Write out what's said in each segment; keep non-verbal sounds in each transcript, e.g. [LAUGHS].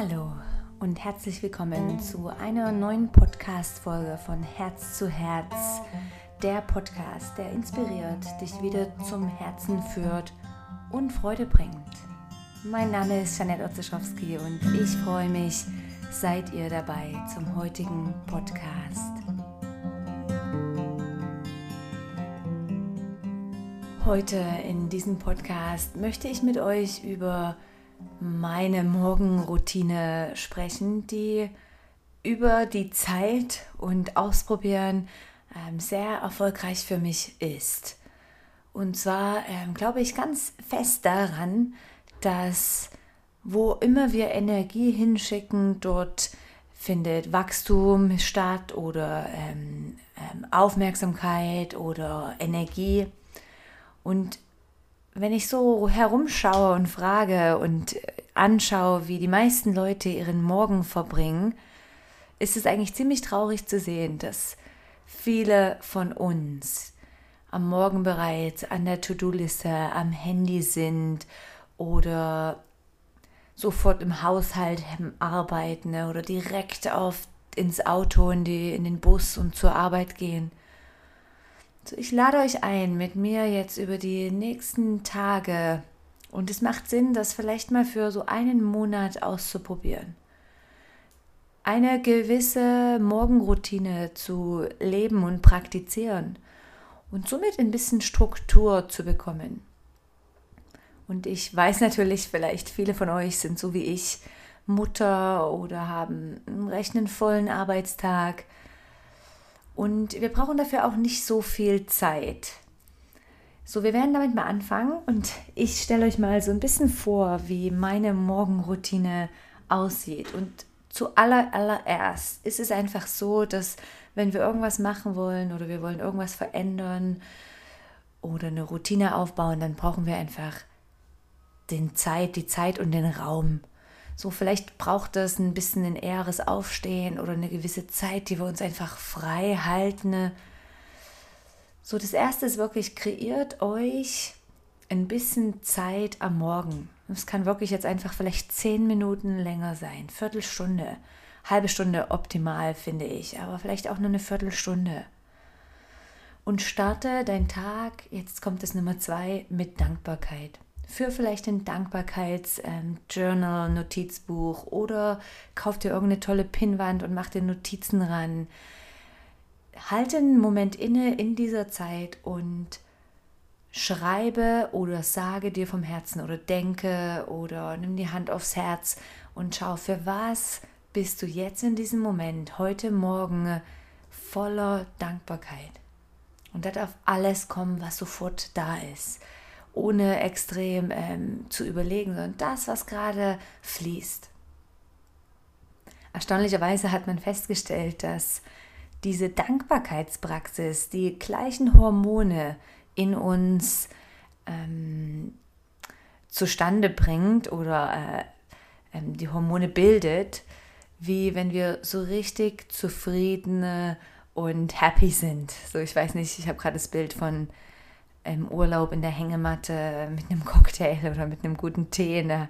Hallo und herzlich willkommen zu einer neuen Podcast-Folge von Herz zu Herz. Der Podcast, der inspiriert, dich wieder zum Herzen führt und Freude bringt. Mein Name ist Janette Otzeschowski und ich freue mich, seid ihr dabei zum heutigen Podcast. Heute in diesem Podcast möchte ich mit euch über meine Morgenroutine sprechen, die über die Zeit und Ausprobieren ähm, sehr erfolgreich für mich ist. Und zwar ähm, glaube ich ganz fest daran, dass wo immer wir Energie hinschicken, dort findet Wachstum statt oder ähm, ähm Aufmerksamkeit oder Energie. Und wenn ich so herumschaue und frage und anschaue, wie die meisten Leute ihren Morgen verbringen, ist es eigentlich ziemlich traurig zu sehen, dass viele von uns am Morgen bereits an der To-Do-Liste am Handy sind oder sofort im Haushalt arbeiten oder direkt auf ins Auto, in, die, in den Bus und zur Arbeit gehen. Ich lade euch ein, mit mir jetzt über die nächsten Tage, und es macht Sinn, das vielleicht mal für so einen Monat auszuprobieren, eine gewisse Morgenroutine zu leben und praktizieren und somit ein bisschen Struktur zu bekommen. Und ich weiß natürlich, vielleicht viele von euch sind so wie ich Mutter oder haben einen recht vollen Arbeitstag und wir brauchen dafür auch nicht so viel Zeit. So, wir werden damit mal anfangen und ich stelle euch mal so ein bisschen vor, wie meine Morgenroutine aussieht. Und zuallererst ist es einfach so, dass wenn wir irgendwas machen wollen oder wir wollen irgendwas verändern oder eine Routine aufbauen, dann brauchen wir einfach den Zeit, die Zeit und den Raum. So, vielleicht braucht das ein bisschen ein eheres Aufstehen oder eine gewisse Zeit, die wir uns einfach frei halten. So, das erste ist wirklich, kreiert euch ein bisschen Zeit am Morgen. Es kann wirklich jetzt einfach vielleicht zehn Minuten länger sein, Viertelstunde, halbe Stunde optimal, finde ich, aber vielleicht auch nur eine Viertelstunde. Und starte deinen Tag, jetzt kommt das Nummer zwei, mit Dankbarkeit für vielleicht ein Dankbarkeitsjournal, ähm, Notizbuch oder kauf dir irgendeine tolle Pinnwand und mach dir Notizen ran. Halte einen Moment inne in dieser Zeit und schreibe oder sage dir vom Herzen oder denke oder nimm die Hand aufs Herz und schau, für was bist du jetzt in diesem Moment, heute Morgen, voller Dankbarkeit. Und da darf alles kommen, was sofort da ist ohne extrem ähm, zu überlegen, sondern das, was gerade fließt. Erstaunlicherweise hat man festgestellt, dass diese Dankbarkeitspraxis die gleichen Hormone in uns ähm, zustande bringt oder äh, ähm, die Hormone bildet, wie wenn wir so richtig zufriedene und happy sind. So, ich weiß nicht, ich habe gerade das Bild von im Urlaub in der Hängematte mit einem Cocktail oder mit einem guten Tee in der,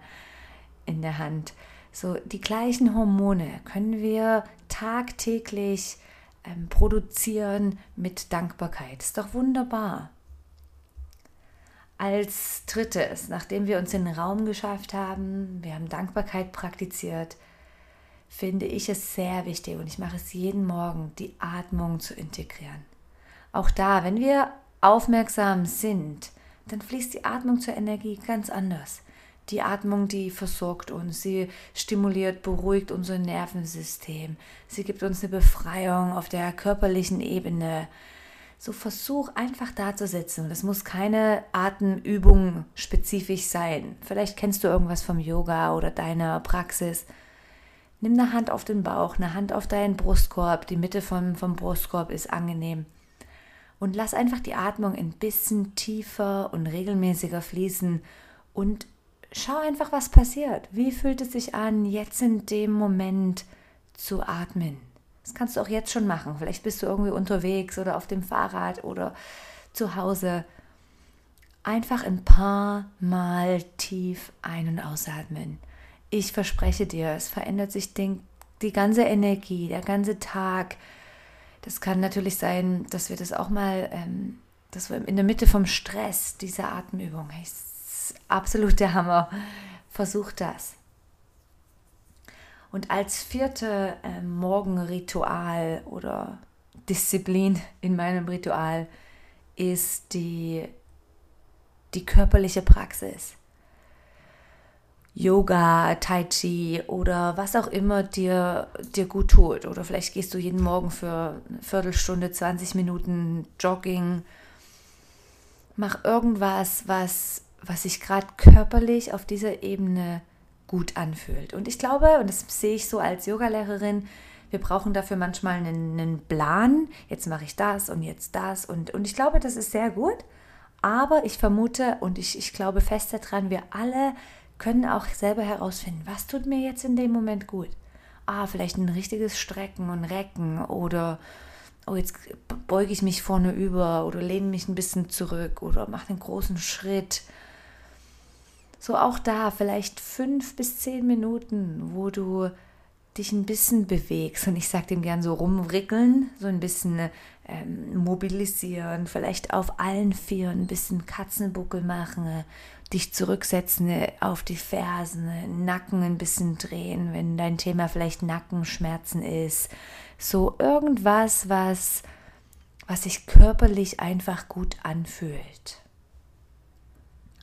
in der Hand. So die gleichen Hormone können wir tagtäglich ähm, produzieren mit Dankbarkeit. Ist doch wunderbar. Als drittes, nachdem wir uns den Raum geschafft haben, wir haben Dankbarkeit praktiziert, finde ich es sehr wichtig und ich mache es jeden Morgen, die Atmung zu integrieren. Auch da, wenn wir aufmerksam sind, dann fließt die Atmung zur Energie ganz anders. Die Atmung, die versorgt uns, sie stimuliert, beruhigt unser Nervensystem, sie gibt uns eine Befreiung auf der körperlichen Ebene. So versuch einfach da zu sitzen. Das muss keine Atemübung spezifisch sein. Vielleicht kennst du irgendwas vom Yoga oder deiner Praxis. Nimm eine Hand auf den Bauch, eine Hand auf deinen Brustkorb. Die Mitte vom, vom Brustkorb ist angenehm und lass einfach die Atmung ein bisschen tiefer und regelmäßiger fließen und schau einfach, was passiert. Wie fühlt es sich an, jetzt in dem Moment zu atmen? Das kannst du auch jetzt schon machen. Vielleicht bist du irgendwie unterwegs oder auf dem Fahrrad oder zu Hause. Einfach ein paar Mal tief ein- und ausatmen. ich verspreche dir, es verändert sich die ganze Energie, der ganze Tag. Das kann natürlich sein, dass wir das auch mal, ähm, dass wir in der Mitte vom Stress, diese Atemübung, ist absolut der Hammer. Versuch das. Und als vierte äh, Morgenritual oder Disziplin in meinem Ritual ist die, die körperliche Praxis. Yoga, Tai Chi oder was auch immer dir, dir gut tut. Oder vielleicht gehst du jeden Morgen für eine Viertelstunde, 20 Minuten Jogging. Mach irgendwas, was, was sich gerade körperlich auf dieser Ebene gut anfühlt. Und ich glaube, und das sehe ich so als Yogalehrerin, wir brauchen dafür manchmal einen, einen Plan. Jetzt mache ich das und jetzt das. Und, und ich glaube, das ist sehr gut. Aber ich vermute und ich, ich glaube fest daran, wir alle können auch selber herausfinden, was tut mir jetzt in dem Moment gut. Ah, vielleicht ein richtiges Strecken und Recken oder oh, jetzt beuge ich mich vorne über oder lehne mich ein bisschen zurück oder mache einen großen Schritt. So auch da vielleicht fünf bis zehn Minuten, wo du dich ein bisschen bewegst. Und ich sage dem gern so rumrickeln, so ein bisschen ähm, mobilisieren, vielleicht auf allen Vieren ein bisschen Katzenbuckel machen, dich zurücksetzen auf die Fersen, Nacken ein bisschen drehen, wenn dein Thema vielleicht Nackenschmerzen ist. So irgendwas, was, was sich körperlich einfach gut anfühlt.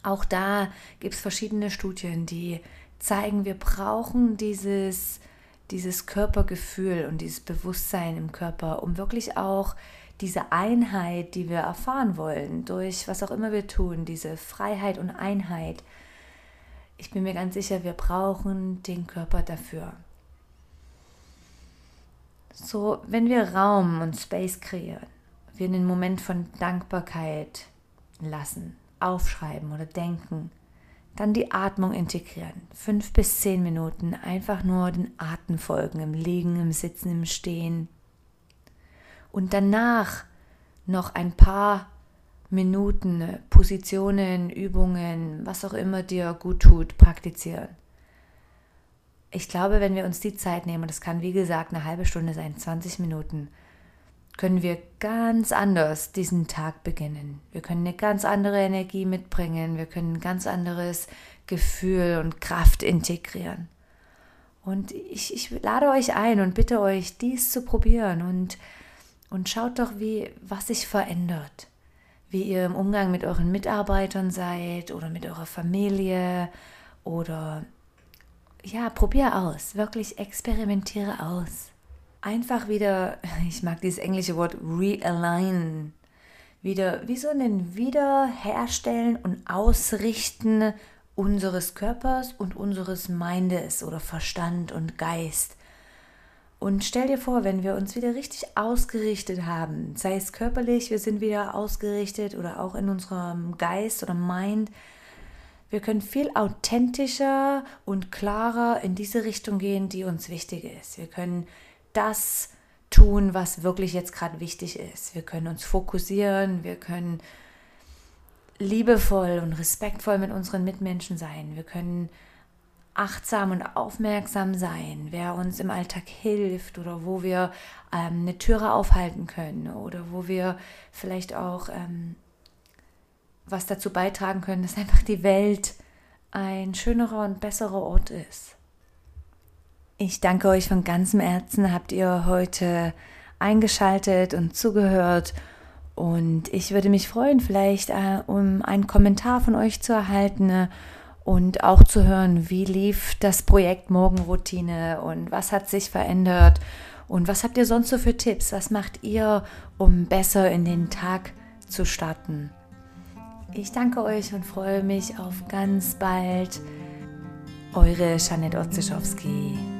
Auch da gibt es verschiedene Studien, die zeigen, wir brauchen dieses dieses Körpergefühl und dieses Bewusstsein im Körper, um wirklich auch diese Einheit, die wir erfahren wollen, durch was auch immer wir tun, diese Freiheit und Einheit. Ich bin mir ganz sicher, wir brauchen den Körper dafür. So, wenn wir Raum und Space kreieren, wir einen Moment von Dankbarkeit lassen, aufschreiben oder denken, dann die Atmung integrieren. Fünf bis zehn Minuten einfach nur den Atem folgen, im Liegen, im Sitzen, im Stehen. Und danach noch ein paar Minuten Positionen, Übungen, was auch immer dir gut tut, praktizieren. Ich glaube, wenn wir uns die Zeit nehmen, das kann wie gesagt eine halbe Stunde sein, 20 Minuten, können wir ganz anders diesen Tag beginnen. Wir können eine ganz andere Energie mitbringen, wir können ein ganz anderes Gefühl und Kraft integrieren. Und ich, ich lade euch ein und bitte euch, dies zu probieren und, und schaut doch, wie, was sich verändert. Wie ihr im Umgang mit euren Mitarbeitern seid oder mit eurer Familie oder ja, probier aus, wirklich experimentiere aus einfach wieder, [LAUGHS] ich mag dieses englische Wort realign, wieder wie so ein Wiederherstellen und Ausrichten unseres Körpers und unseres Mindes oder Verstand und Geist. Und stell dir vor, wenn wir uns wieder richtig ausgerichtet haben, sei es körperlich, wir sind wieder ausgerichtet oder auch in unserem Geist oder Mind, wir können viel authentischer und klarer in diese Richtung gehen, die uns wichtig ist. Wir können das tun, was wirklich jetzt gerade wichtig ist. Wir können uns fokussieren, wir können liebevoll und respektvoll mit unseren Mitmenschen sein. Wir können achtsam und aufmerksam sein, wer uns im Alltag hilft oder wo wir ähm, eine Türe aufhalten können oder wo wir vielleicht auch ähm, was dazu beitragen können, dass einfach die Welt ein schönerer und besserer Ort ist. Ich danke euch von ganzem Herzen, habt ihr heute eingeschaltet und zugehört. Und ich würde mich freuen, vielleicht äh, um einen Kommentar von euch zu erhalten äh, und auch zu hören, wie lief das Projekt Morgenroutine und was hat sich verändert und was habt ihr sonst so für Tipps? Was macht ihr, um besser in den Tag zu starten? Ich danke euch und freue mich auf ganz bald. Eure Janet Otzischowski.